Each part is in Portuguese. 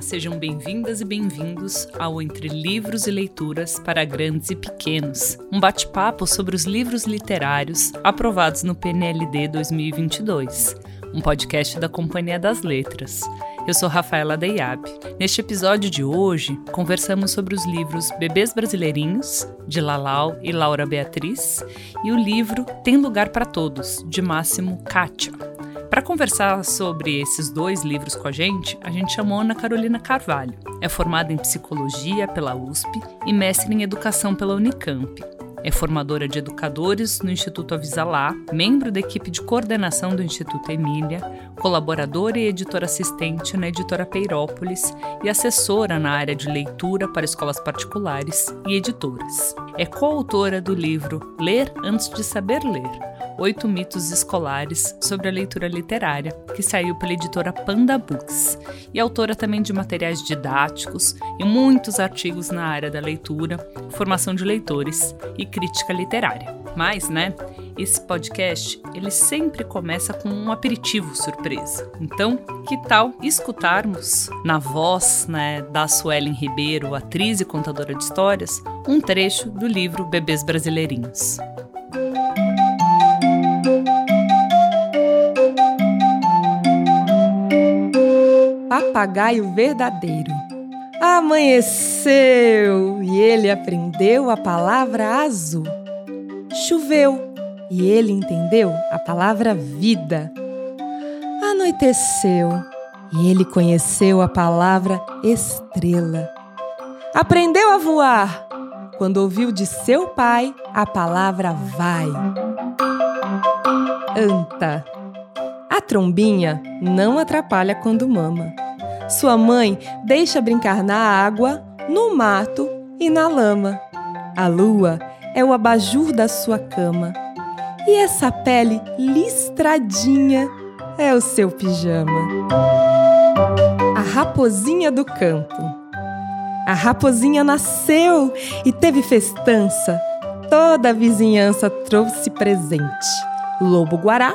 Olá, sejam bem-vindas e bem-vindos ao Entre Livros e Leituras para Grandes e Pequenos, um bate-papo sobre os livros literários aprovados no PNLD 2022, um podcast da Companhia das Letras. Eu sou Rafaela Deiab. Neste episódio de hoje, conversamos sobre os livros Bebês Brasileirinhos, de Lalau e Laura Beatriz, e o livro Tem Lugar para Todos, de Máximo Kátia. Para conversar sobre esses dois livros com a gente, a gente chamou Ana Carolina Carvalho. É formada em psicologia pela USP e mestre em educação pela Unicamp. É formadora de educadores no Instituto Avisalá, membro da equipe de coordenação do Instituto Emília, colaboradora e editora assistente na editora Peirópolis e assessora na área de leitura para escolas particulares e editoras. É coautora do livro Ler antes de saber ler Oito Mitos Escolares sobre a Leitura Literária, que saiu pela editora Panda Books, e autora também de materiais didáticos e muitos artigos na área da leitura, formação de leitores e crítica literária. Mas, né, esse podcast, ele sempre começa com um aperitivo surpresa. Então, que tal escutarmos na voz, né, da Suelen Ribeiro, atriz e contadora de histórias, um trecho do livro Bebês Brasileirinhos. Papagaio verdadeiro. Amanheceu e ele aprendeu a palavra azul. Choveu e ele entendeu a palavra vida. Anoiteceu e ele conheceu a palavra estrela. Aprendeu a voar quando ouviu de seu pai a palavra vai. Anta. A trombinha não atrapalha quando mama. Sua mãe deixa brincar na água, no mato e na lama. A lua é o abajur da sua cama. E essa pele listradinha é o seu pijama. A raposinha do campo. A raposinha nasceu e teve festança. Toda a vizinhança trouxe presente. Lobo-guará,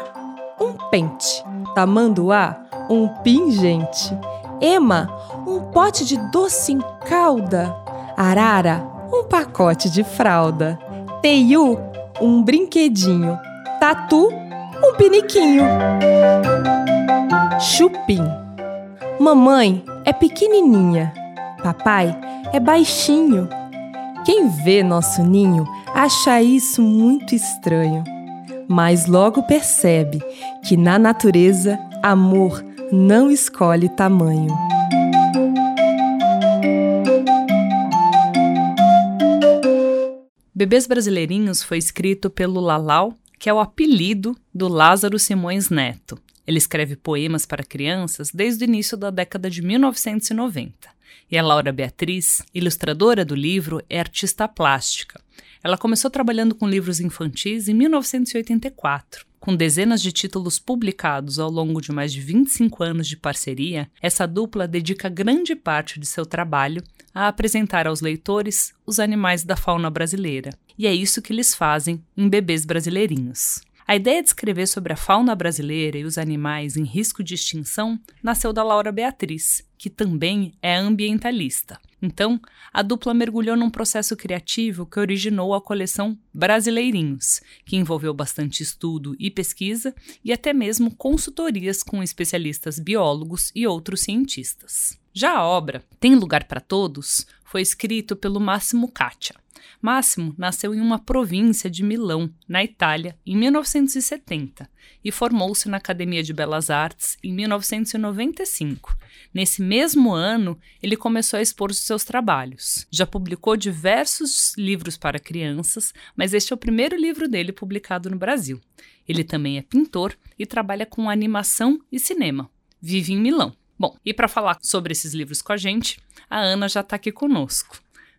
um pente. Tamanduá, um pingente. Ema, um pote de doce em calda. Arara, um pacote de fralda. Teiu, um brinquedinho. Tatu, um piniquinho. Chupim. Mamãe é pequenininha. Papai é baixinho. Quem vê nosso ninho acha isso muito estranho. Mas logo percebe que na natureza amor não escolhe tamanho. Bebês Brasileirinhos foi escrito pelo Lalau, que é o apelido do Lázaro Simões Neto. Ele escreve poemas para crianças desde o início da década de 1990. E a Laura Beatriz, ilustradora do livro, é artista plástica. Ela começou trabalhando com livros infantis em 1984. Com dezenas de títulos publicados ao longo de mais de 25 anos de parceria, essa dupla dedica grande parte de seu trabalho a apresentar aos leitores os animais da fauna brasileira. E é isso que eles fazem em Bebês Brasileirinhos. A ideia de escrever sobre a fauna brasileira e os animais em risco de extinção nasceu da Laura Beatriz, que também é ambientalista. Então, a dupla mergulhou num processo criativo que originou a coleção Brasileirinhos, que envolveu bastante estudo e pesquisa e até mesmo consultorias com especialistas biólogos e outros cientistas. Já a obra Tem Lugar para Todos foi escrito pelo Máximo Kátia. Máximo nasceu em uma província de Milão, na Itália, em 1970 e formou-se na Academia de Belas Artes em 1995. Nesse mesmo ano, ele começou a expor os seus trabalhos. Já publicou diversos livros para crianças, mas este é o primeiro livro dele publicado no Brasil. Ele também é pintor e trabalha com animação e cinema. Vive em Milão. Bom, e para falar sobre esses livros com a gente, a Ana já está aqui conosco.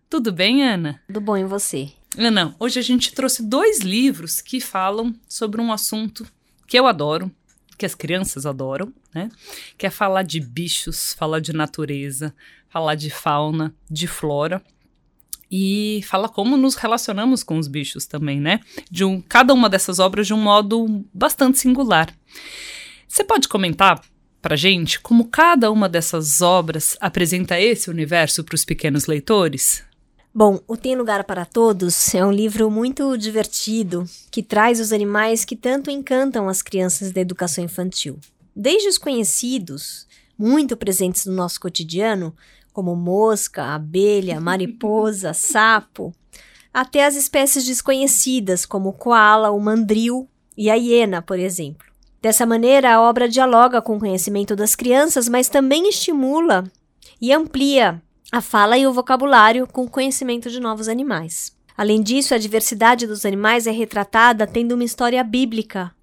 Tudo bem, Ana? Tudo bom, e você? Ana, hoje a gente trouxe dois livros que falam sobre um assunto que eu adoro, que as crianças adoram, né? Que é falar de bichos, falar de natureza, falar de fauna, de flora e fala como nos relacionamos com os bichos também, né? De um, cada uma dessas obras de um modo bastante singular. Você pode comentar pra gente como cada uma dessas obras apresenta esse universo para os pequenos leitores? Bom, O Tem Lugar para Todos é um livro muito divertido que traz os animais que tanto encantam as crianças da educação infantil. Desde os conhecidos, muito presentes no nosso cotidiano, como mosca, abelha, mariposa, sapo, até as espécies desconhecidas, como o koala, o mandril e a hiena, por exemplo. Dessa maneira, a obra dialoga com o conhecimento das crianças, mas também estimula e amplia a fala e o vocabulário com o conhecimento de novos animais. Além disso, a diversidade dos animais é retratada tendo uma história bíblica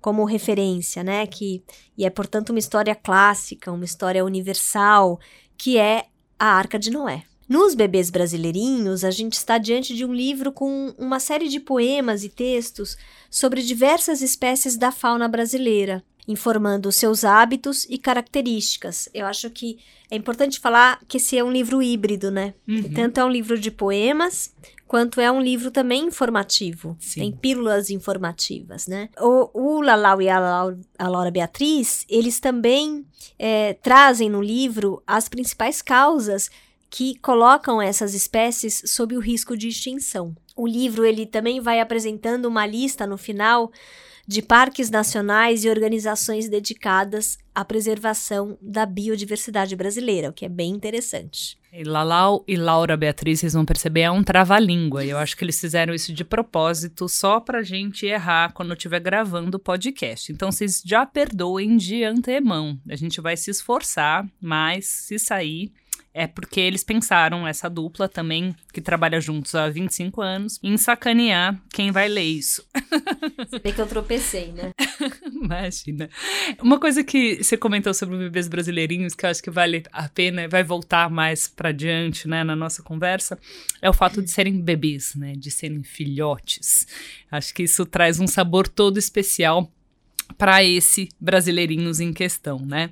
como referência, né? Que, e é, portanto, uma história clássica, uma história universal, que é a Arca de Noé. Nos Bebês Brasileirinhos, a gente está diante de um livro com uma série de poemas e textos sobre diversas espécies da fauna brasileira, informando seus hábitos e características. Eu acho que é importante falar que esse é um livro híbrido, né? Uhum. Tanto é um livro de poemas, quanto é um livro também informativo. Sim. Tem pílulas informativas, né? O, o Lalau e a Laura, a Laura Beatriz, eles também é, trazem no livro as principais causas que colocam essas espécies sob o risco de extinção. O livro ele também vai apresentando uma lista no final de parques nacionais e organizações dedicadas à preservação da biodiversidade brasileira, o que é bem interessante. E Lalau e Laura Beatriz, vocês vão perceber, é um trava-língua. Eu acho que eles fizeram isso de propósito, só pra gente errar quando estiver gravando o podcast. Então, vocês já perdoem de antemão. A gente vai se esforçar, mas se sair, é porque eles pensaram, essa dupla também, que trabalha juntos há 25 anos, em sacanear quem vai ler isso. Você vê que eu tropecei, né? Imagina. Uma coisa que você comentou sobre bebês brasileirinhos, que eu acho que vale a pena, vai voltar mais para diante, né, na nossa conversa, é o fato de serem bebês, né, de serem filhotes. Acho que isso traz um sabor todo especial para esse brasileirinhos em questão, né?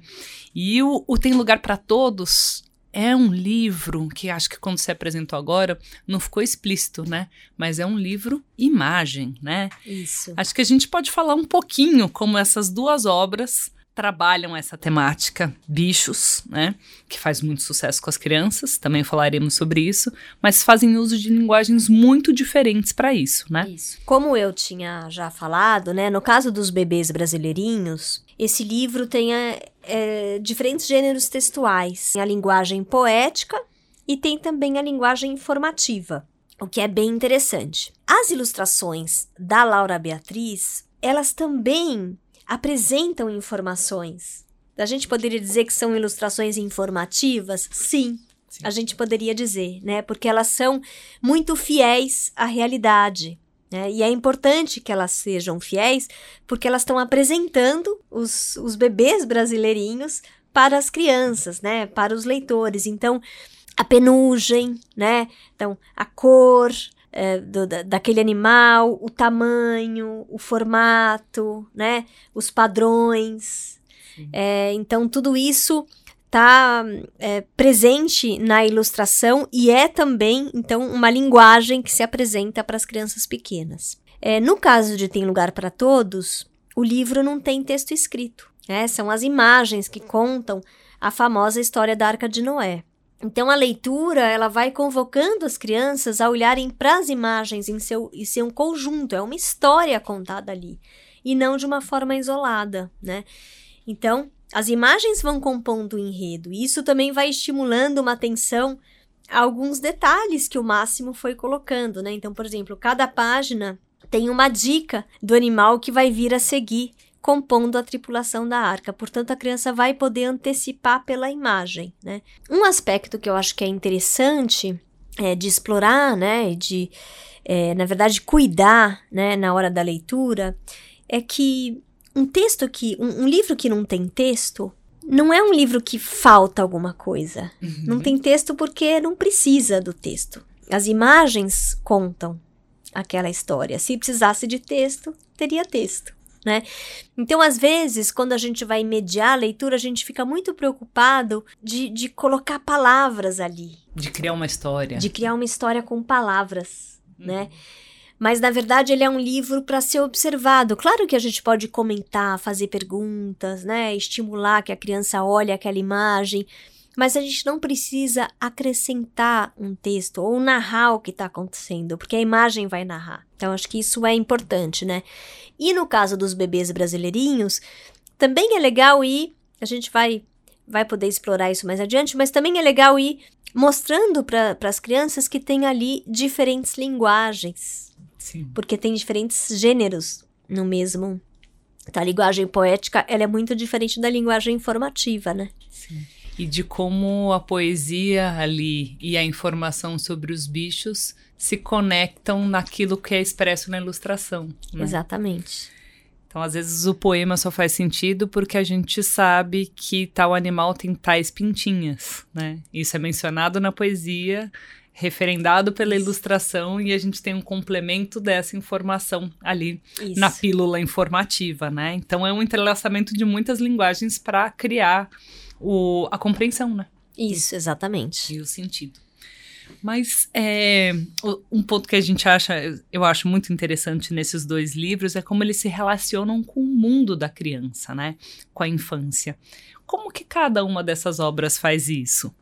E o, o Tem Lugar para Todos é um livro que acho que quando se apresentou agora não ficou explícito, né? Mas é um livro imagem, né? Isso. Acho que a gente pode falar um pouquinho como essas duas obras trabalham essa temática, bichos, né? Que faz muito sucesso com as crianças, também falaremos sobre isso, mas fazem uso de linguagens muito diferentes para isso, né? Isso. Como eu tinha já falado, né? No caso dos bebês brasileirinhos, esse livro tem é, é, diferentes gêneros textuais. Tem a linguagem poética e tem também a linguagem informativa, o que é bem interessante. As ilustrações da Laura Beatriz, elas também apresentam informações. A gente poderia dizer que são ilustrações informativas? Sim, Sim, a gente poderia dizer, né? Porque elas são muito fiéis à realidade. Né? E é importante que elas sejam fiéis, porque elas estão apresentando os, os bebês brasileirinhos para as crianças, né? Para os leitores. Então, a penugem, né? Então, a cor, é, do, da, daquele animal, o tamanho, o formato, né? Os padrões. É, então, tudo isso está é, presente na ilustração e é também, então, uma linguagem que se apresenta para as crianças pequenas. É, no caso de Tem Lugar para Todos, o livro não tem texto escrito. Né? São as imagens que contam a famosa história da Arca de Noé. Então a leitura ela vai convocando as crianças a olharem para as imagens em seu, em seu conjunto, é uma história contada ali e não de uma forma isolada, né? Então as imagens vão compondo o enredo e isso também vai estimulando uma atenção a alguns detalhes que o Máximo foi colocando, né? Então, por exemplo, cada página tem uma dica do animal que vai vir a seguir compondo a tripulação da arca. Portanto, a criança vai poder antecipar pela imagem, né? Um aspecto que eu acho que é interessante é, de explorar, né, de, é, na verdade, cuidar, né, na hora da leitura, é que um texto que, um, um livro que não tem texto, não é um livro que falta alguma coisa. Uhum. Não tem texto porque não precisa do texto. As imagens contam aquela história. Se precisasse de texto, teria texto né? Então, às vezes, quando a gente vai mediar a leitura, a gente fica muito preocupado de, de colocar palavras ali. De criar uma história. De criar uma história com palavras, uhum. né? Mas na verdade ele é um livro para ser observado. Claro que a gente pode comentar, fazer perguntas, né, estimular que a criança olhe aquela imagem, mas a gente não precisa acrescentar um texto ou narrar o que está acontecendo, porque a imagem vai narrar. Então acho que isso é importante, né? E no caso dos bebês brasileirinhos, também é legal ir, a gente vai vai poder explorar isso mais adiante, mas também é legal ir mostrando para as crianças que tem ali diferentes linguagens. Sim. Porque tem diferentes gêneros no mesmo. Então, a linguagem poética ela é muito diferente da linguagem informativa, né? Sim. E de como a poesia ali e a informação sobre os bichos se conectam naquilo que é expresso na ilustração. Né? Exatamente. Então, às vezes, o poema só faz sentido porque a gente sabe que tal animal tem tais pintinhas, né? Isso é mencionado na poesia, referendado pela ilustração, e a gente tem um complemento dessa informação ali Isso. na pílula informativa, né? Então, é um entrelaçamento de muitas linguagens para criar o, a compreensão, né? Isso, exatamente. E o sentido. Mas é, um ponto que a gente acha, eu acho muito interessante nesses dois livros é como eles se relacionam com o mundo da criança, né? Com a infância. Como que cada uma dessas obras faz isso?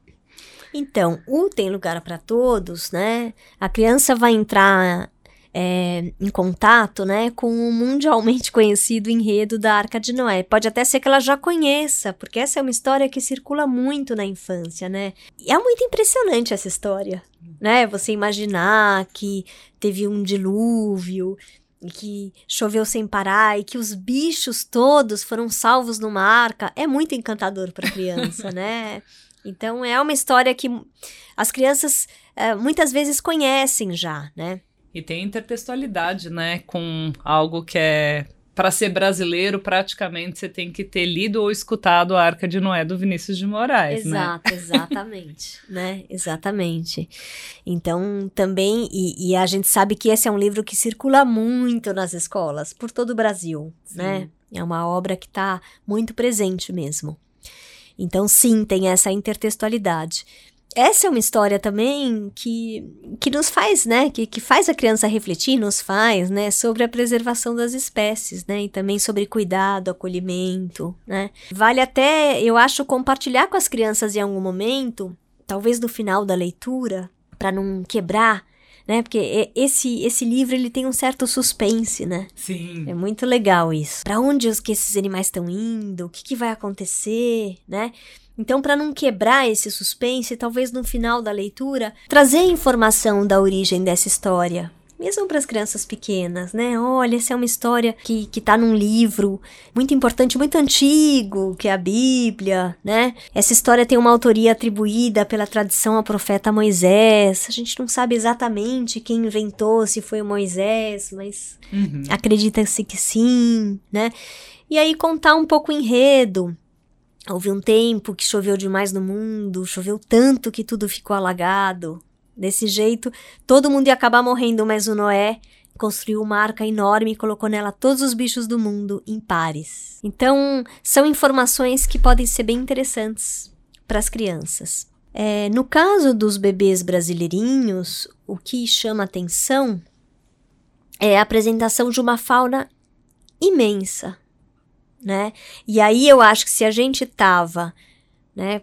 Então, o Tem Lugar para Todos, né? A criança vai entrar é, em contato né, com o mundialmente conhecido enredo da Arca de Noé. Pode até ser que ela já conheça, porque essa é uma história que circula muito na infância, né? E é muito impressionante essa história, né? Você imaginar que teve um dilúvio e que choveu sem parar e que os bichos todos foram salvos numa arca é muito encantador para criança, né? Então é uma história que as crianças é, muitas vezes conhecem já, né? E tem intertextualidade, né? Com algo que é. Para ser brasileiro, praticamente você tem que ter lido ou escutado a Arca de Noé do Vinícius de Moraes, Exato, né? exatamente, né? Exatamente. Então, também, e, e, a gente sabe que esse é um livro que circula muito nas escolas, por todo o Brasil, sim. né? É uma obra que está muito presente mesmo. Então, sim, tem essa intertextualidade essa é uma história também que, que nos faz, né, que, que faz a criança refletir, nos faz, né, sobre a preservação das espécies, né, e também sobre cuidado, acolhimento, né. Vale até, eu acho, compartilhar com as crianças em algum momento, talvez no final da leitura, para não quebrar, né, porque esse, esse livro, ele tem um certo suspense, né. Sim. É muito legal isso. Para onde os, que esses animais estão indo, o que, que vai acontecer, né. Então, para não quebrar esse suspense, talvez no final da leitura, trazer informação da origem dessa história. Mesmo para as crianças pequenas, né? Olha, essa é uma história que, que tá num livro muito importante, muito antigo, que é a Bíblia, né? Essa história tem uma autoria atribuída pela tradição ao profeta Moisés. A gente não sabe exatamente quem inventou, se foi o Moisés, mas uhum. acredita-se que sim, né? E aí contar um pouco o enredo, Houve um tempo que choveu demais no mundo, choveu tanto que tudo ficou alagado. Desse jeito, todo mundo ia acabar morrendo, mas o Noé construiu uma arca enorme e colocou nela todos os bichos do mundo em pares. Então, são informações que podem ser bem interessantes para as crianças. É, no caso dos bebês brasileirinhos, o que chama atenção é a apresentação de uma fauna imensa, né? E aí eu acho que se a gente tava, né,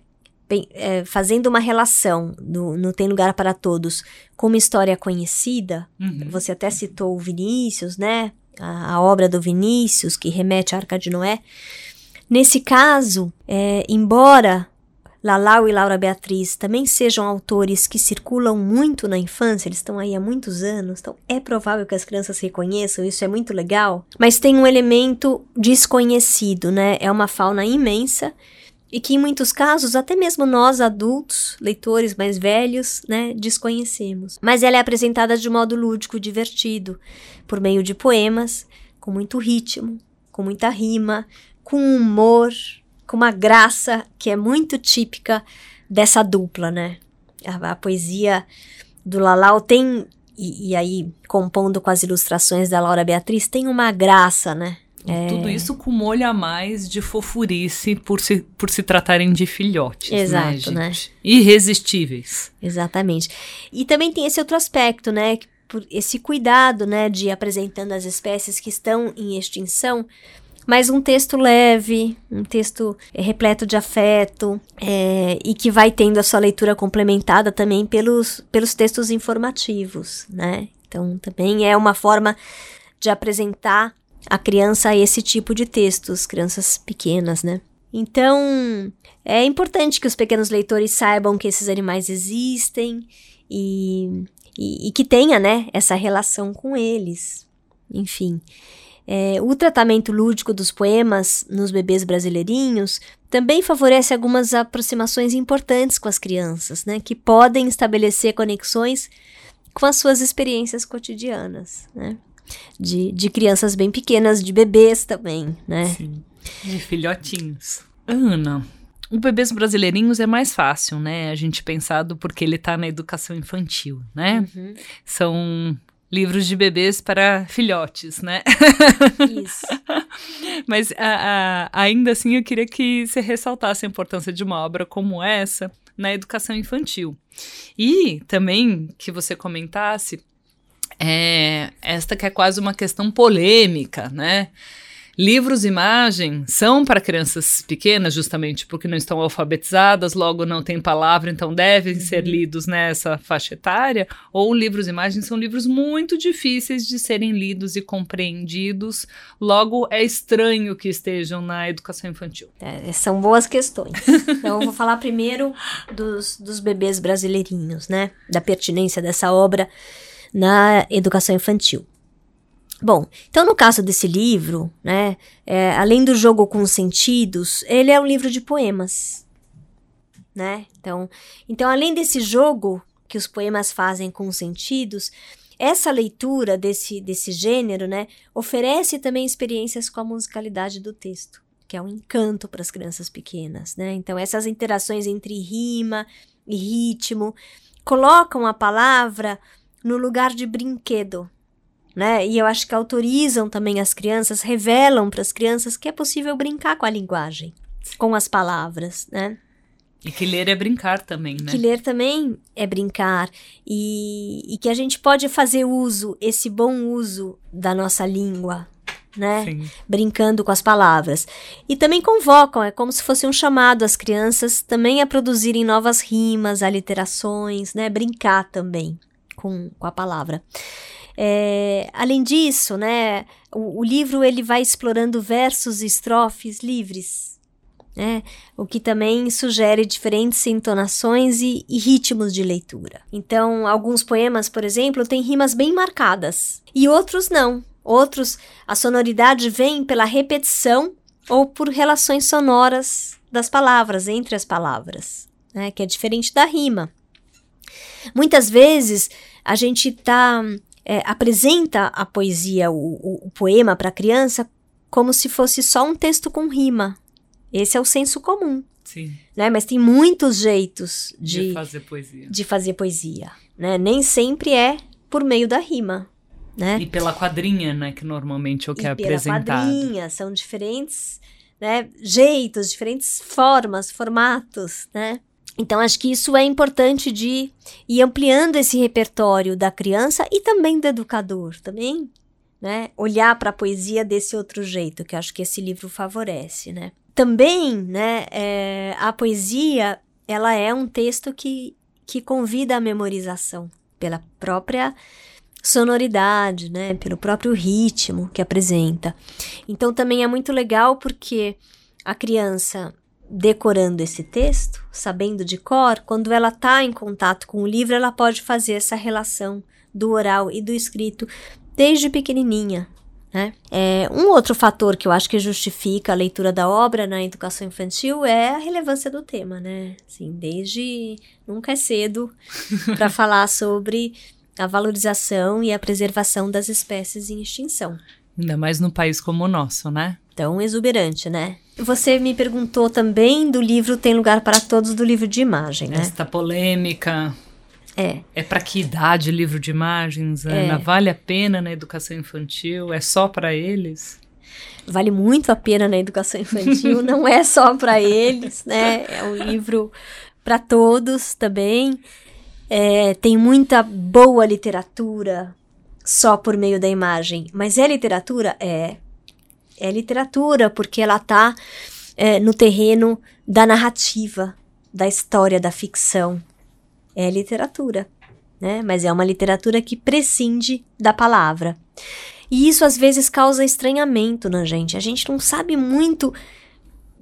é, fazendo uma relação no, no Tem Lugar para Todos com uma história conhecida, uhum. você até citou o Vinícius, né? A, a, obra do Vinícius, que remete à Arca de Noé. Nesse caso, é, embora Lalau e Laura Beatriz também sejam autores que circulam muito na infância, eles estão aí há muitos anos, então é provável que as crianças reconheçam, isso é muito legal, mas tem um elemento desconhecido, né? É uma fauna imensa e que em muitos casos até mesmo nós adultos, leitores mais velhos, né, desconhecemos. Mas ela é apresentada de modo lúdico, divertido, por meio de poemas, com muito ritmo, com muita rima, com humor, com uma graça que é muito típica dessa dupla, né? A, a poesia do Lalau tem, e, e, aí compondo com as ilustrações da Laura Beatriz, tem uma graça, né? É... Tudo isso com molho a mais de fofurice por se, por se tratarem de filhotes, né, Exato, né, né? Irresistíveis. Exatamente. E também tem esse outro aspecto, né? esse cuidado, né, de apresentando as espécies que estão em extinção, mas um texto leve, um texto é, repleto de afeto é, e que vai tendo a sua leitura complementada também pelos, pelos textos informativos, né? Então, também é uma forma de apresentar a criança esse tipo de textos, crianças pequenas, né? Então, é importante que os pequenos leitores saibam que esses animais existem e, e, e que tenha, né, essa relação com eles. Enfim, é, o tratamento lúdico dos poemas nos bebês brasileirinhos também favorece algumas aproximações importantes com as crianças, né, que podem estabelecer conexões com as suas experiências cotidianas, né, de, de crianças bem pequenas, de bebês também, né. Sim, de filhotinhos. Ana, o Bebês Brasileirinhos é mais fácil, né? A gente pensado porque ele tá na educação infantil, né? Uhum. São livros de bebês para filhotes, né? Isso. Mas a, a, ainda assim eu queria que você ressaltasse a importância de uma obra como essa na educação infantil. E também que você comentasse é, esta que é quase uma questão polêmica, né? Livros e imagem são para crianças pequenas, justamente porque não estão alfabetizadas, logo não têm palavra, então devem uhum. ser lidos nessa faixa etária. Ou livros e imagens são livros muito difíceis de serem lidos e compreendidos, logo é estranho que estejam na educação infantil. É, são boas questões. então, eu vou falar primeiro dos, dos bebês brasileirinhos, né? Da pertinência dessa obra na educação infantil. Bom, então no caso desse livro, né, é, além do jogo com sentidos, ele é um livro de poemas, né? Então, então além desse jogo que os poemas fazem com sentidos, essa leitura desse, desse gênero, né, oferece também experiências com a musicalidade do texto, que é um encanto para as crianças pequenas, né? Então essas interações entre rima e ritmo colocam a palavra no lugar de brinquedo, né? E eu acho que autorizam também as crianças, revelam para as crianças que é possível brincar com a linguagem, com as palavras, né? E que ler é brincar também, né? Que ler também é brincar. E, e que a gente pode fazer uso, esse bom uso da nossa língua, né? Sim. Brincando com as palavras. E também convocam, é como se fosse um chamado às crianças também a produzirem novas rimas, aliterações, né? Brincar também com, com a palavra. É, além disso, né, o, o, livro ele vai explorando versos e estrofes livres, né, o que também sugere diferentes entonações e, e ritmos de leitura. Então, alguns poemas, por exemplo, têm rimas bem marcadas e outros não. Outros, a sonoridade vem pela repetição ou por relações sonoras das palavras, entre as palavras, né, que é diferente da rima. Muitas vezes a gente está é, apresenta a poesia, o, o, o poema para a criança, como se fosse só um texto com rima. Esse é o senso comum. Sim. Né? Mas tem muitos jeitos de, de fazer poesia. De fazer poesia. Né? Nem sempre é por meio da rima. Né? E pela quadrinha, né? Que normalmente é o que e é apresentado. Pela quadrinha, são diferentes né, jeitos, diferentes formas, formatos, né? Então, acho que isso é importante de ir ampliando esse repertório da criança e também do educador, também, né? Olhar para a poesia desse outro jeito, que acho que esse livro favorece, né? Também, né, é, a poesia, ela é um texto que, que convida a memorização pela própria sonoridade, né, pelo próprio ritmo que apresenta. Então, também é muito legal porque a criança decorando esse texto, sabendo de cor, quando ela está em contato com o livro, ela pode fazer essa relação do oral e do escrito desde pequenininha. Né? É, um outro fator que eu acho que justifica a leitura da obra na educação infantil é a relevância do tema, né? Assim, desde nunca é cedo para falar sobre a valorização e a preservação das espécies em extinção. Ainda mais no país como o nosso, né? Tão exuberante, né? Você me perguntou também do livro Tem Lugar para Todos, do livro de imagem, né? Esta polêmica. É. É para que idade o livro de imagens, Ana? É. Vale a pena na educação infantil? É só para eles? Vale muito a pena na educação infantil, não é só para eles, né? É um livro para todos também. É, tem muita boa literatura só por meio da imagem, mas é literatura? É. É literatura, porque ela está é, no terreno da narrativa, da história, da ficção. É literatura, né? Mas é uma literatura que prescinde da palavra. E isso às vezes causa estranhamento na gente. A gente não sabe muito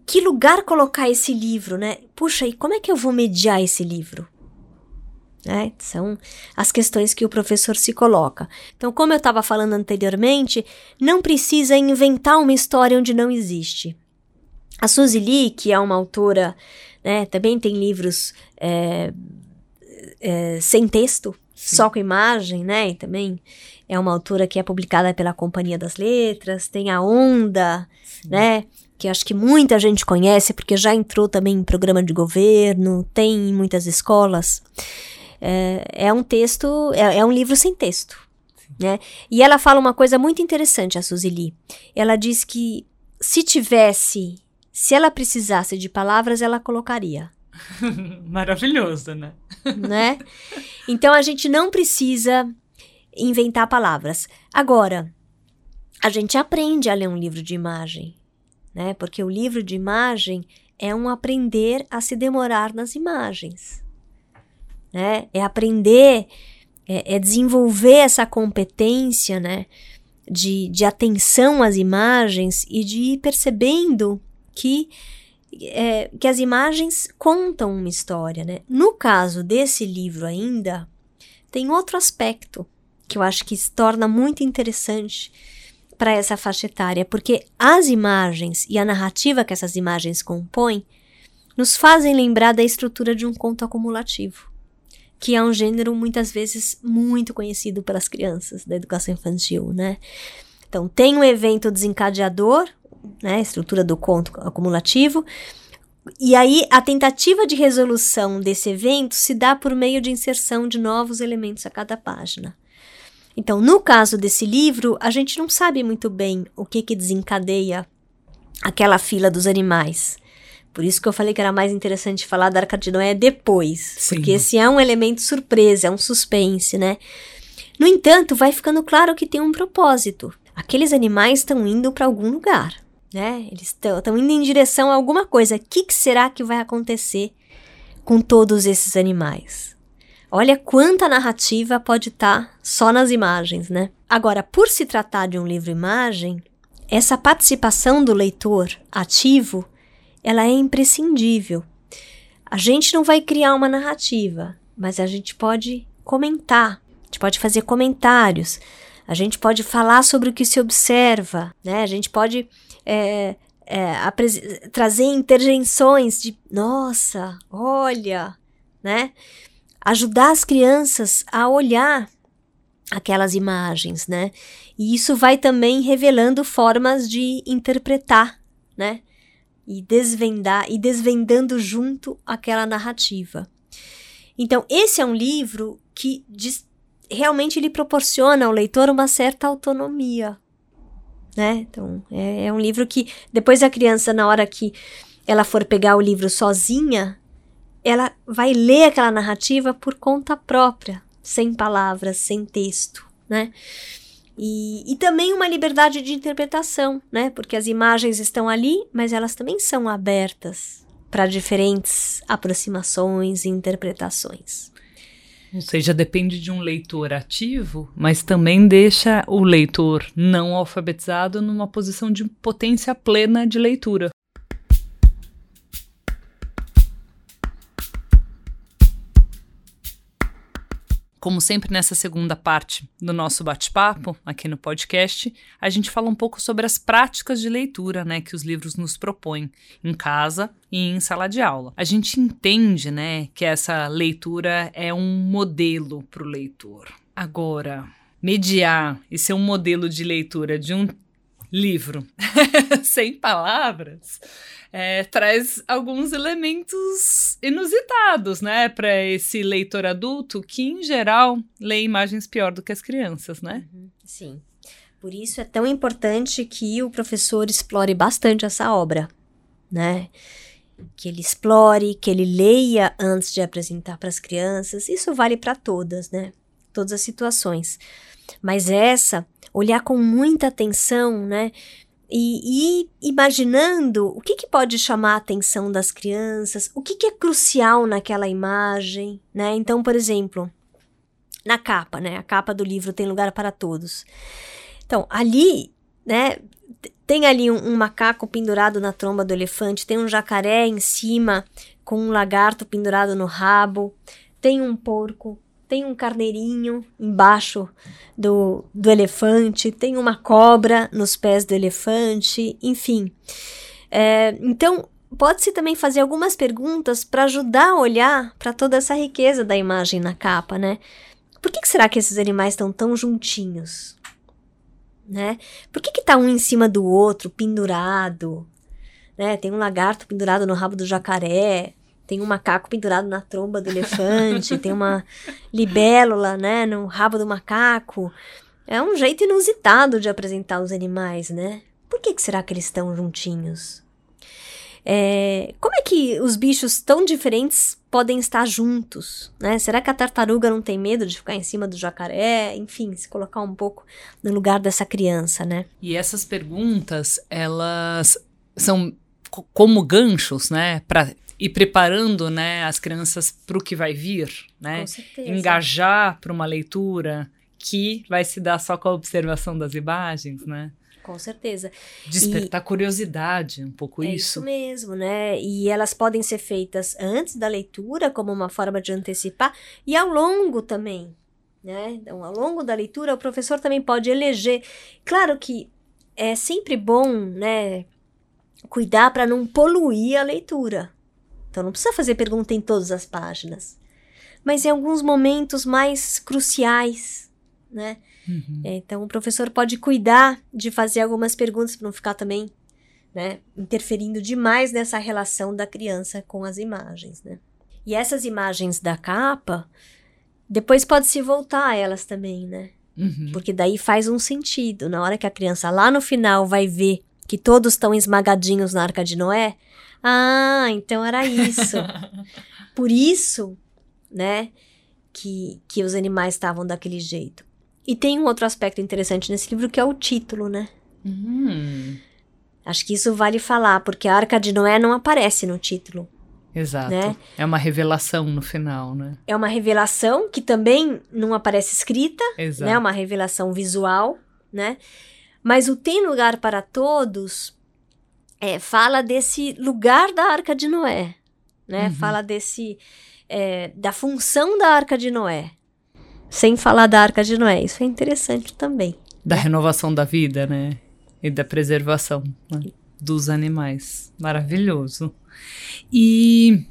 que lugar colocar esse livro, né? Puxa, e como é que eu vou mediar esse livro? É, são as questões que o professor se coloca. Então, como eu estava falando anteriormente, não precisa inventar uma história onde não existe. A Suzy Lee, que é uma autora, né, também tem livros é, é, sem texto, Sim. só com imagem, né? E também é uma autora que é publicada pela Companhia das Letras, tem a Onda, Sim. né? Que acho que muita gente conhece, porque já entrou também em programa de governo, tem em muitas escolas. É, é um texto, é, é, um livro sem texto, Sim. né? E ela fala uma coisa muito interessante, a Suzy Lee. Ela diz que se tivesse, se ela precisasse de palavras, ela colocaria. Maravilhoso, né? né? Então a gente não precisa inventar palavras. Agora, a gente aprende a ler um livro de imagem, né? Porque o livro de imagem é um aprender a se demorar nas imagens, né? É aprender, é, é desenvolver essa competência, né? De, de atenção às imagens e de ir percebendo que, é, que as imagens contam uma história, né? No caso desse livro ainda, tem outro aspecto que eu acho que se torna muito interessante para essa faixa etária, porque as imagens e a narrativa que essas imagens compõem nos fazem lembrar da estrutura de um conto acumulativo, que é um gênero muitas vezes muito conhecido pelas crianças da educação infantil, né? Então, tem um evento desencadeador, né, estrutura do conto acumulativo, e aí a tentativa de resolução desse evento se dá por meio de inserção de novos elementos a cada página. Então, no caso desse livro, a gente não sabe muito bem o que, que desencadeia aquela fila dos animais. Por isso que eu falei que era mais interessante falar da Arca de Noé depois. Sim. Porque esse é um elemento surpresa, é um suspense, né? No entanto, vai ficando claro que tem um propósito. Aqueles animais estão indo para algum lugar, né? Eles estão indo em direção a alguma coisa. O que, que será que vai acontecer com todos esses animais? Olha quanta narrativa pode estar tá só nas imagens, né? Agora, por se tratar de um livro-imagem, essa participação do leitor ativo, ela é imprescindível. A gente não vai criar uma narrativa, mas a gente pode comentar, a gente pode fazer comentários, a gente pode falar sobre o que se observa, né? A gente pode é, é, trazer interjeições de, nossa, olha, né? ajudar as crianças a olhar aquelas imagens, né? E isso vai também revelando formas de interpretar, né? E desvendar e desvendando junto aquela narrativa. Então, esse é um livro que diz, realmente lhe proporciona ao leitor uma certa autonomia, né? Então, é, é um livro que depois a criança, na hora que ela for pegar o livro sozinha, ela vai ler aquela narrativa por conta própria, sem palavras, sem texto, né? E, e, também uma liberdade de interpretação, né? Porque as imagens estão ali, mas elas também são abertas para diferentes aproximações e interpretações. Ou seja, depende de um leitor ativo, mas também deixa o leitor não alfabetizado numa posição de potência plena de leitura. Como sempre, nessa segunda parte do nosso bate-papo, aqui no podcast, a gente fala um pouco sobre as práticas de leitura né, que os livros nos propõem em casa e em sala de aula. A gente entende né, que essa leitura é um modelo para o leitor. Agora, mediar e ser um modelo de leitura de um livro sem palavras é, traz alguns elementos inusitados, né, para esse leitor adulto que, em geral, lê imagens pior do que as crianças, né? Uhum, sim. Por isso é tão importante que o professor explore bastante essa obra, né? Que ele explore, que ele leia antes de apresentar para as crianças. Isso vale para todas, né? Todas as situações. Mas essa, olhar com muita atenção, né? E, e imaginando o que, que pode chamar a atenção das crianças, o que, que é crucial naquela imagem, né? Então, por exemplo, na capa, né? A capa do livro tem lugar para todos. Então, ali, né? Tem ali um, um, macaco pendurado na tromba do elefante, tem um jacaré em cima com um lagarto pendurado no rabo, tem um porco, tem um carneirinho embaixo do, do elefante, tem uma cobra nos pés do elefante, enfim. É, então, pode-se também fazer algumas perguntas para ajudar a olhar para toda essa riqueza da imagem na capa, né? Por que, que será que esses animais estão tão juntinhos? Né? Por que, que tá um em cima do outro, pendurado? Né? Tem um lagarto pendurado no rabo do jacaré, tem um macaco pendurado na tromba do elefante, tem uma libélula, né, no rabo do macaco. É um jeito inusitado de apresentar os animais, né? Por que, que será que eles estão juntinhos? É, como é que os bichos tão diferentes podem estar juntos, né? Será que a tartaruga não tem medo de ficar em cima do jacaré? Enfim, se colocar um pouco no lugar dessa criança, né? E essas perguntas, elas são como ganchos, né, para e preparando né, as crianças para o que vai vir, né? Com certeza. Engajar para uma leitura que vai se dar só com a observação das imagens, né? Com certeza. Despertar e curiosidade, um pouco é isso. isso mesmo, né? E elas podem ser feitas antes da leitura, como uma forma de antecipar, e ao longo também, né? Então, ao longo da leitura, o professor também pode eleger. Claro que é sempre bom, né? Cuidar para não poluir a leitura, então não precisa fazer pergunta em todas as páginas. Mas em alguns momentos mais cruciais, né? Uhum. É, então o professor pode cuidar de fazer algumas perguntas para não ficar também né, interferindo demais nessa relação da criança com as imagens, né? E essas imagens da capa, depois pode se voltar a elas também, né? Uhum. Porque daí faz um sentido. Na hora que a criança lá no final vai ver que todos estão esmagadinhos na Arca de Noé, ah, então era isso. Por isso, né, que, que os animais estavam daquele jeito. E tem um outro aspecto interessante nesse livro que é o título, né? Hum. Acho que isso vale falar, porque a Arca de Noé não aparece no título. Exato. Né? É uma revelação no final, né? É uma revelação que também não aparece escrita, Exato. né? Uma revelação visual, né? Mas o tem lugar para todos é, fala desse lugar da Arca de Noé, né? Uhum. Fala desse é, da função da Arca de Noé, sem falar da Arca de Noé. Isso é interessante também. Da renovação da vida, né? E da preservação né? dos animais. Maravilhoso. E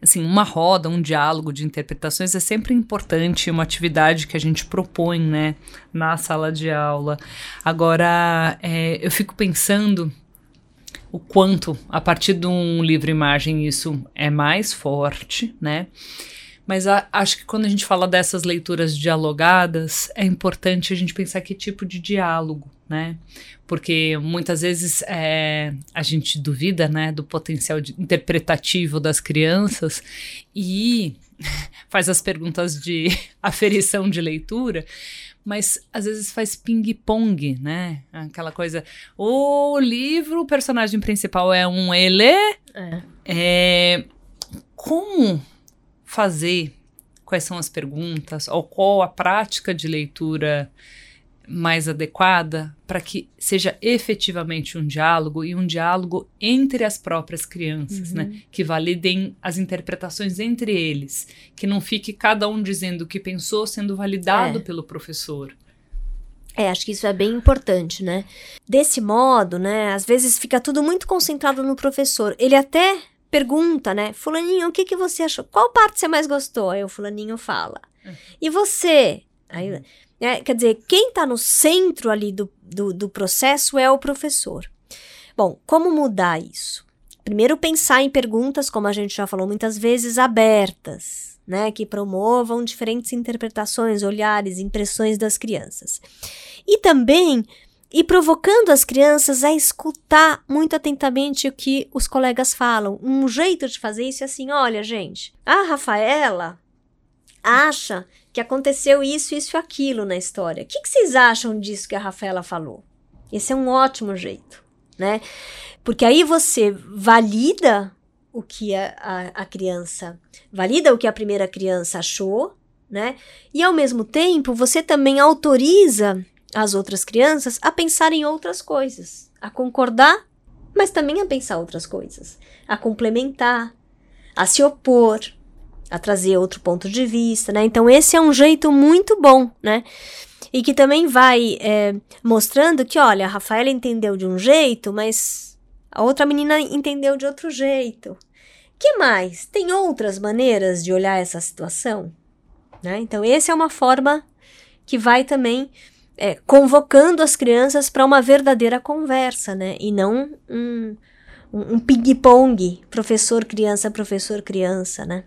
assim, uma roda, um diálogo de interpretações é sempre importante, uma atividade que a gente propõe, né, na sala de aula. Agora, é, eu fico pensando o quanto, a partir de um livro-imagem, isso é mais forte, né? Mas a, acho que quando a gente fala dessas leituras dialogadas, é importante a gente pensar que tipo de diálogo, né? Porque muitas vezes é, a gente duvida, né, do potencial de, interpretativo das crianças e faz as perguntas de aferição de leitura, mas às vezes faz ping-pong, né? Aquela coisa. O livro, o personagem principal é um ele. É. É, como fazer? Quais são as perguntas? Ou qual a prática de leitura mais adequada para que seja efetivamente um diálogo e um diálogo entre as próprias crianças, Uhum. né? Que validem as interpretações entre eles, que não fique cada um dizendo o que pensou sendo validado É. pelo professor. É, acho que isso é bem importante, né? Desse modo, né, às vezes fica tudo muito concentrado no professor. Ele até pergunta, né, fulaninho, o que que você achou? Qual parte você mais gostou? Aí o fulaninho fala. E você? Aí, né, quer dizer, quem está no centro ali do, do, do processo é o professor. Bom, como mudar isso? Primeiro, pensar em perguntas, como a gente já falou muitas vezes, abertas, né? Que promovam diferentes interpretações, olhares, impressões das crianças. E também ir provocando as crianças a escutar muito atentamente o que os colegas falam. Um jeito de fazer isso é assim: olha, gente, a Rafaela acha que aconteceu isso, isso e aquilo na história. O que, que vocês acham disso que a Rafaela falou? Esse é um ótimo jeito, né? Porque aí você valida o que a, a, a criança, valida o que a primeira criança achou, né? E ao mesmo tempo, você também autoriza as outras crianças a pensar em outras coisas, a concordar, mas também a pensar outras coisas, a complementar, a se opor, a trazer outro ponto de vista, né? Então esse é um jeito muito bom, né? E que também vai é, mostrando que, olha, a Rafaela entendeu de um jeito, mas a outra menina entendeu de outro jeito. Que mais? Tem outras maneiras de olhar essa situação? Né? Então, essa é uma forma que vai também é, convocando as crianças para uma verdadeira conversa, né? E não um, um, um ping-pong, professor-criança, professor-criança, né?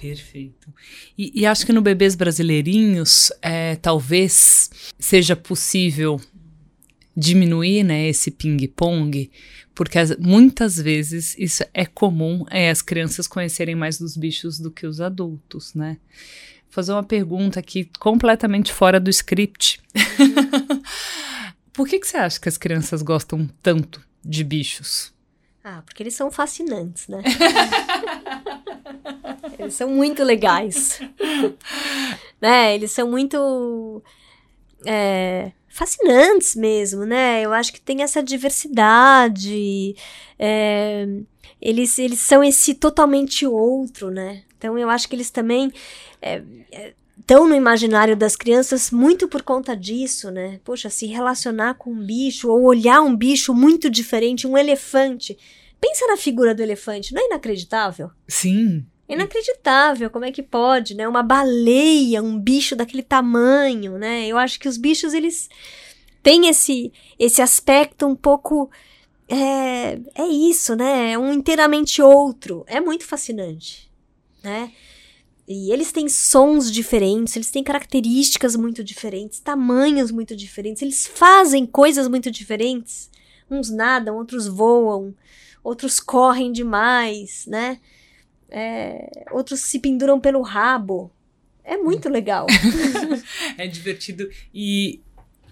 Perfeito. E, e, acho que no Bebês Brasileirinhos, é, talvez seja possível diminuir né, esse ping-pong, porque as, muitas vezes isso é comum, é as crianças conhecerem mais dos bichos do que os adultos, né? Vou fazer uma pergunta aqui completamente fora do script. Por que, que você acha que as crianças gostam tanto de bichos? Ah, porque eles são fascinantes, né? eles são muito legais. né? Eles são muito é, fascinantes mesmo, né? Eu acho que tem essa diversidade. É, eles, eles são esse totalmente outro, né? Então eu acho que eles também é, estão no imaginário das crianças muito por conta disso, né? Poxa, se relacionar com um bicho ou olhar um bicho muito diferente, um elefante. Pensa na figura do elefante, não é inacreditável? Sim. Inacreditável, como é que pode, né? Uma baleia, um bicho daquele tamanho, né? Eu acho que os bichos, eles têm esse, esse aspecto um pouco... É, é isso, né? É um inteiramente outro. É muito fascinante, né? E eles têm sons diferentes, eles têm características muito diferentes, tamanhos muito diferentes, eles fazem coisas muito diferentes. Uns nadam, outros voam, outros correm demais, né? É, outros se penduram pelo rabo. É muito legal. é divertido. E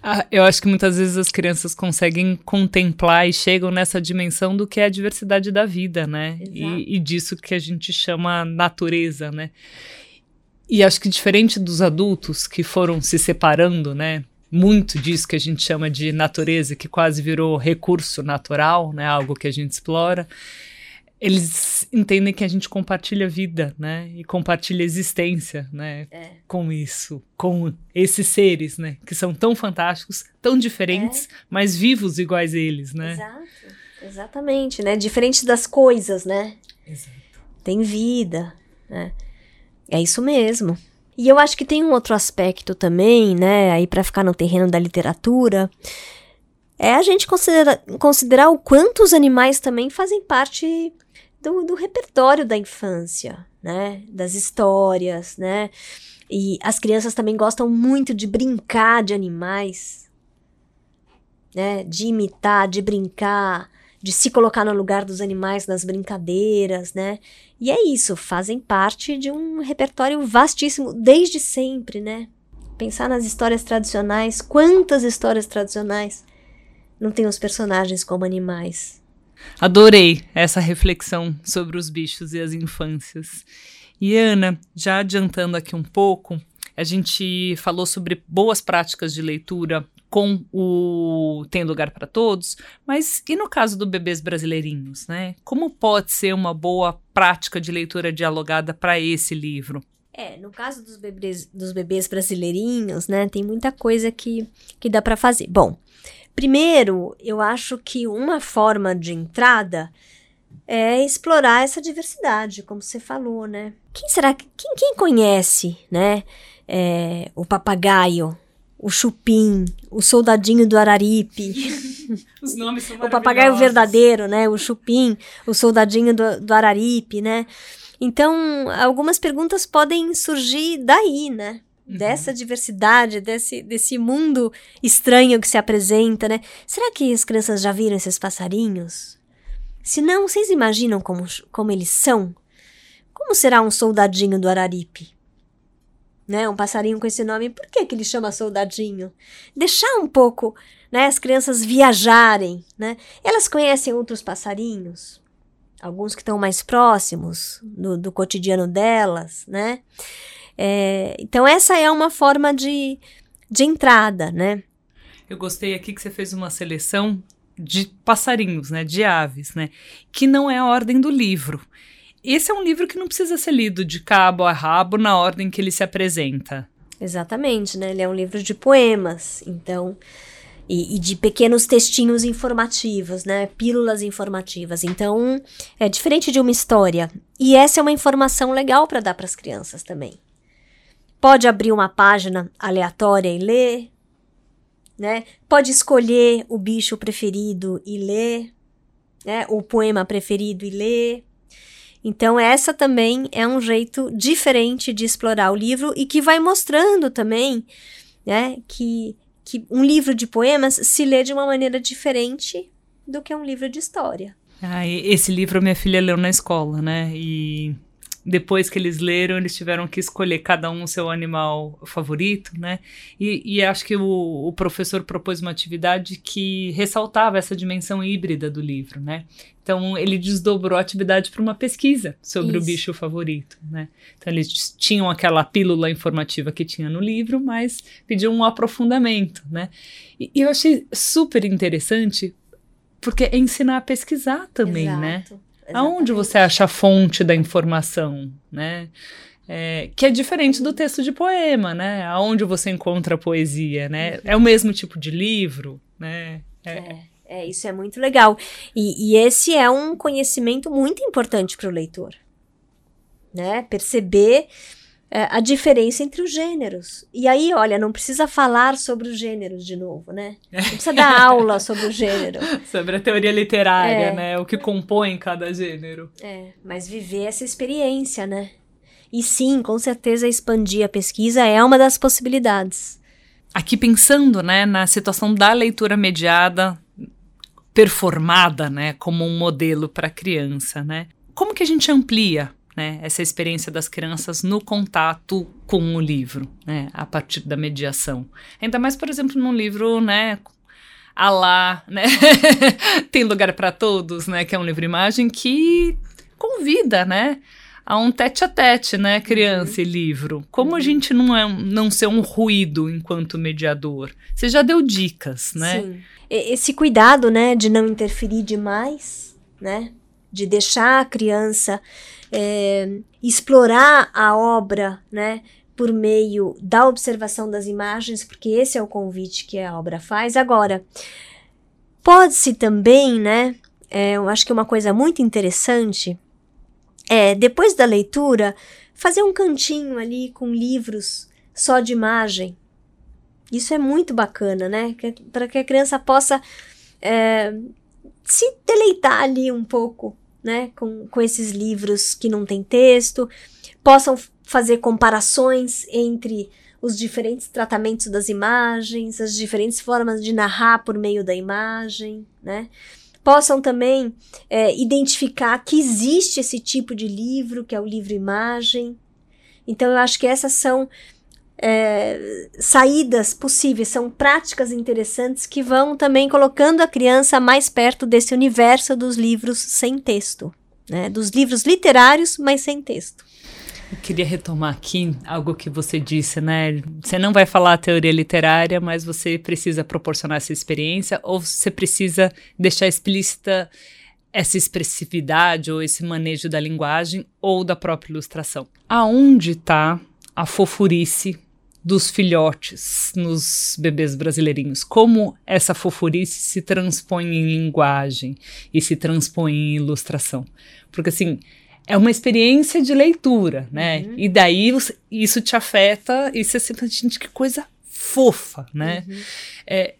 ah, eu acho que muitas vezes as crianças conseguem contemplar e chegam nessa dimensão do que é a diversidade da vida, né? E, e, disso que a gente chama natureza, né? E acho que diferente dos adultos que foram se separando, né? Muito disso que a gente chama de natureza, que quase virou recurso natural, né? Algo que a gente explora eles entendem que a gente compartilha vida, né? E compartilha existência, né? É. Com isso, com esses seres, né? Que são tão fantásticos, tão diferentes, é. mas vivos iguais a eles, né? Exato. Exatamente, né? Diferentes das coisas, né? Exato. Tem vida, né? É isso mesmo. E eu acho que tem um outro aspecto também, né? Aí para ficar no terreno da literatura, é a gente considera, considerar o quanto os animais também fazem parte do, do repertório da infância, né? Das histórias, né? E as crianças também gostam muito de brincar de animais, né? De imitar, de brincar, de se colocar no lugar dos animais nas brincadeiras, né? E é isso, fazem parte de um repertório vastíssimo desde sempre, né? Pensar nas histórias tradicionais, quantas histórias tradicionais não tem os personagens como animais, Adorei essa reflexão sobre os bichos e as infâncias. E Ana, já adiantando aqui um pouco, a gente falou sobre boas práticas de leitura com o Tem Lugar para Todos, mas e no caso do Bebês Brasileirinhos, né? Como pode ser uma boa prática de leitura dialogada para esse livro? É, no caso dos bebês, dos bebês brasileirinhos, né, tem muita coisa que, que dá para fazer. Bom, Primeiro, eu acho que uma forma de entrada é explorar essa diversidade, como você falou, né? Quem será que quem, quem conhece, né? É, o papagaio, o chupim, o soldadinho do Araripe. Os nomes são O papagaio verdadeiro, né? O chupim, o soldadinho do, do Araripe, né? Então, algumas perguntas podem surgir daí, né? Uhum. dessa diversidade, desse, desse mundo estranho que se apresenta, né? Será que as crianças já viram esses passarinhos? Se não, vocês imaginam como, como eles são? Como será um soldadinho do Araripe? né? Um passarinho com esse nome, por que, que ele chama soldadinho? Deixar um pouco, né, as crianças viajarem, né? Elas conhecem outros passarinhos, alguns que estão mais próximos do, do cotidiano delas, né? É, então essa é uma forma de, de entrada, né? Eu gostei aqui que você fez uma seleção de passarinhos, né, de aves, né, que não é a ordem do livro. Esse é um livro que não precisa ser lido de cabo a rabo na ordem que ele se apresenta. Exatamente, né? Ele é um livro de poemas, então e, e, de pequenos textinhos informativos, né? Pílulas informativas. Então, é diferente de uma história. E essa é uma informação legal para dar para as crianças também. Pode abrir uma página aleatória e ler, né? Pode escolher o bicho preferido e ler, né? O poema preferido e ler. Então, essa também é um jeito diferente de explorar o livro e que vai mostrando também né, que, que um livro de poemas se lê de uma maneira diferente do que um livro de história. Ah, esse livro minha filha leu na escola, né? E depois que eles leram, eles tiveram que escolher cada um o seu animal favorito, né? E, e acho que o, o, professor propôs uma atividade que ressaltava essa dimensão híbrida do livro, né? Então ele desdobrou a atividade para uma pesquisa sobre Isso. o bicho favorito, né? Então eles tinham aquela pílula informativa que tinha no livro, mas pediam um aprofundamento, né? E, e eu achei super interessante porque é ensinar a pesquisar também, né? Exato. né? Exatamente. Aonde você acha a fonte da informação, né? É, que é diferente do texto de poema, né? Aonde você encontra a poesia, né? Uhum. É o mesmo tipo de livro, né? É, é, é isso é muito legal. E, e esse é um conhecimento muito importante para o leitor, né? Perceber é, a diferença entre os gêneros. E aí, olha, não precisa falar sobre os gêneros de novo, né? Não precisa dar aula sobre o gênero. sobre a teoria literária, é. né? O que compõe cada gênero. É, mas viver essa experiência, né? E sim, com certeza expandir a pesquisa é uma das possibilidades. Aqui pensando, né, na situação da leitura mediada performada, né, como um modelo para criança, né? Como que a gente amplia né, essa experiência das crianças no contato com o livro, né, a partir da mediação. Ainda mais, por exemplo, num livro, né, a lá, né, tem lugar para todos, né, que é um livro-imagem que convida, né, a um tete a tete, né, criança uhum. e livro. Como uhum. a gente não é não ser um ruído enquanto mediador? Você já deu dicas, né? Sim. Esse cuidado, né, de não interferir demais, né, de deixar a criança é, explorar a obra, né, por meio da observação das imagens, porque esse é o convite que a obra faz. Agora, pode-se também, né, é, eu acho que uma coisa muito interessante é, depois da leitura, fazer um cantinho ali com livros só de imagem. Isso é muito bacana, né? Para que a criança possa é, se deleitar ali um pouco né, com, com esses livros que não tem texto, possam fazer comparações entre os diferentes tratamentos das imagens, as diferentes formas de narrar por meio da imagem, né? Possam também é, identificar que existe esse tipo de livro, que é o livro-imagem. Então, eu acho que essas são é, saídas possíveis, são práticas interessantes que vão também colocando a criança mais perto desse universo dos livros sem texto, né? dos livros literários, mas sem texto. Eu queria retomar aqui algo que você disse, né? Você não vai falar a teoria literária, mas você precisa proporcionar essa experiência, ou você precisa deixar explícita essa expressividade ou esse manejo da linguagem ou da própria ilustração. Aonde está a fofurice dos filhotes nos bebês brasileirinhos, como essa fofurice se transpõe em linguagem e se transpõe em ilustração. Porque assim, é uma experiência de leitura, né? Uhum. E daí isso te afeta e você sente, gente, que coisa fofa, né? Uhum. É,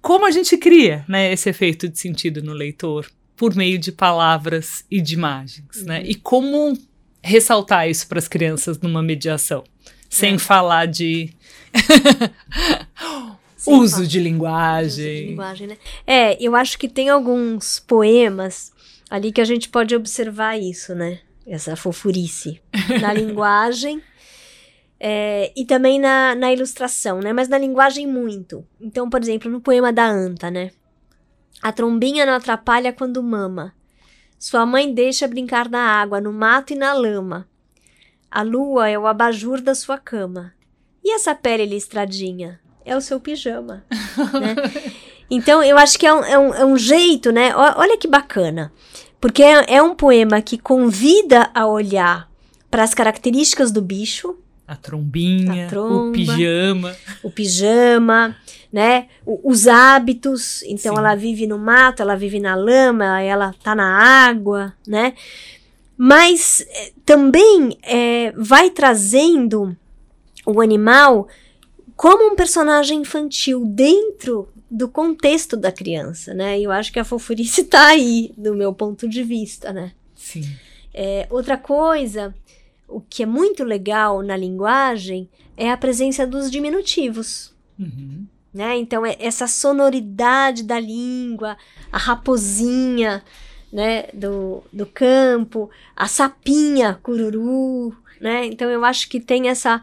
como a gente cria né, esse efeito de sentido no leitor? Por meio de palavras e de imagens, né? uhum. né? E como ressaltar isso para as crianças numa mediação? Sem é. falar de uso de linguagem. Uso de linguagem né? É, eu acho que tem alguns poemas ali que a gente pode observar isso, né? Essa fofurice na linguagem. É, e também na, na ilustração, né? Mas na linguagem muito. Então, por exemplo, no poema da Anta, né? A trombinha não atrapalha quando mama. Sua mãe deixa brincar na água, no mato e na lama. A lua é o abajur da sua cama. E essa pele listradinha? É o seu pijama. né? Então, eu acho que é um, é um, é um jeito, né? Olha que bacana. Porque é, é um poema que convida a olhar para as características do bicho. A trombinha, a tromba, o pijama. O pijama, né? O, os hábitos. Então, Sim. ela vive no mato, ela vive na lama, ela tá na água, né? Mas eh, também é, vai trazendo o animal como um personagem infantil dentro do contexto da criança, né? E eu acho que a fofurice tá aí, do meu ponto de vista, né? Sim. É, outra coisa, o que é muito legal na linguagem é a presença dos diminutivos. Uhum. Né? Então, é essa sonoridade da língua, a raposinha né, do, do campo, a sapinha cururu, né? Então, eu acho que tem essa,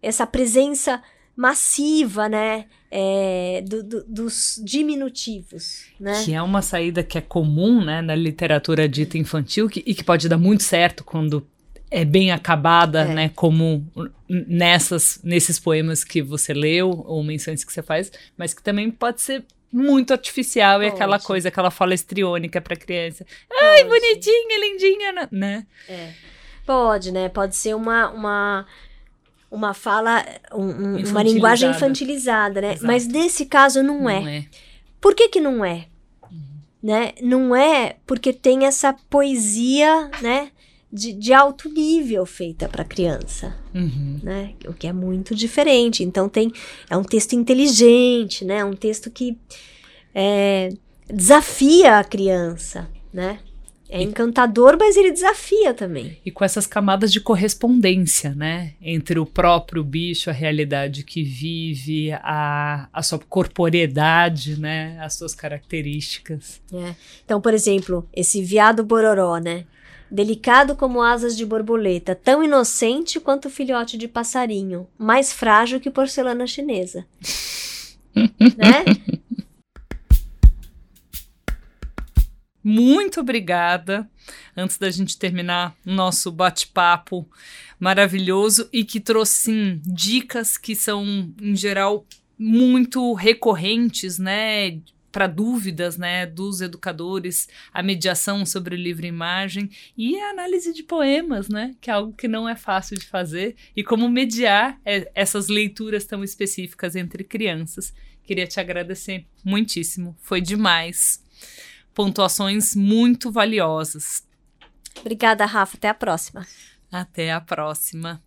essa presença massiva, né? É, do, do, dos diminutivos, né? Que é uma saída que é comum, né, na literatura dita infantil que, e que pode dar muito certo quando é bem acabada, é. né, como nessas nesses poemas que você leu ou menções que você faz, mas que também pode ser muito artificial pode. e aquela coisa, aquela fala estriônica para criança. Ai, bonitinha, lindinha, né? É. Pode, né? Pode ser uma, uma uma fala, um, uma linguagem infantilizada, né? Exato. Mas nesse caso não, não é. é. Por que que não é? Uhum. Né? Não é porque tem essa poesia, né? De, de alto nível feita para criança, uhum. né? O que é muito diferente. Então tem é um texto inteligente, né? Um texto que é, desafia a criança, né? É encantador, mas ele desafia também. E com essas camadas de correspondência, né? Entre o próprio bicho, a realidade que vive, a, a sua corporeidade, né? As suas características. É. Então, por exemplo, esse viado bororó, né? Delicado como asas de borboleta, tão inocente quanto filhote de passarinho, mais frágil que porcelana chinesa. né? muito obrigada. Antes da gente terminar nosso bate-papo maravilhoso e que trouxe sim, dicas que são, em geral, muito recorrentes, né? Para dúvidas né, dos educadores, a mediação sobre o livro imagem e a análise de poemas, né, que é algo que não é fácil de fazer, e como mediar é, essas leituras tão específicas entre crianças. Queria te agradecer muitíssimo, foi demais pontuações muito valiosas. Obrigada, Rafa. Até a próxima. Até a próxima.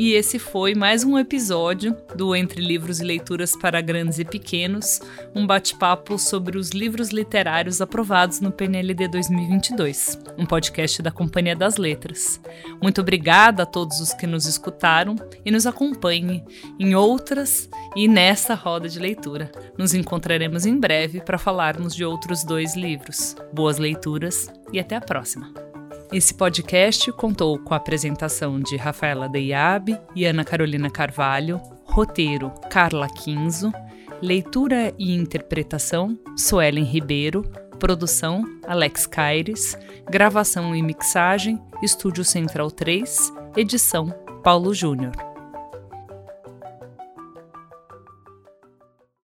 E esse foi mais um episódio do Entre Livros e Leituras para Grandes e Pequenos, um bate-papo sobre os livros literários aprovados no PNLD 2022, um podcast da Companhia das Letras. Muito obrigada a todos os que nos escutaram e nos acompanhem em outras e nessa roda de leitura. Nos encontraremos em breve para falarmos de outros dois livros. Boas leituras e até a próxima! Esse podcast contou com a apresentação de Rafaela Deiabe e Ana Carolina Carvalho, roteiro Carla Quinzo, leitura e interpretação Suelen Ribeiro, produção Alex Caires, gravação e mixagem Estúdio Central 3, edição Paulo Júnior.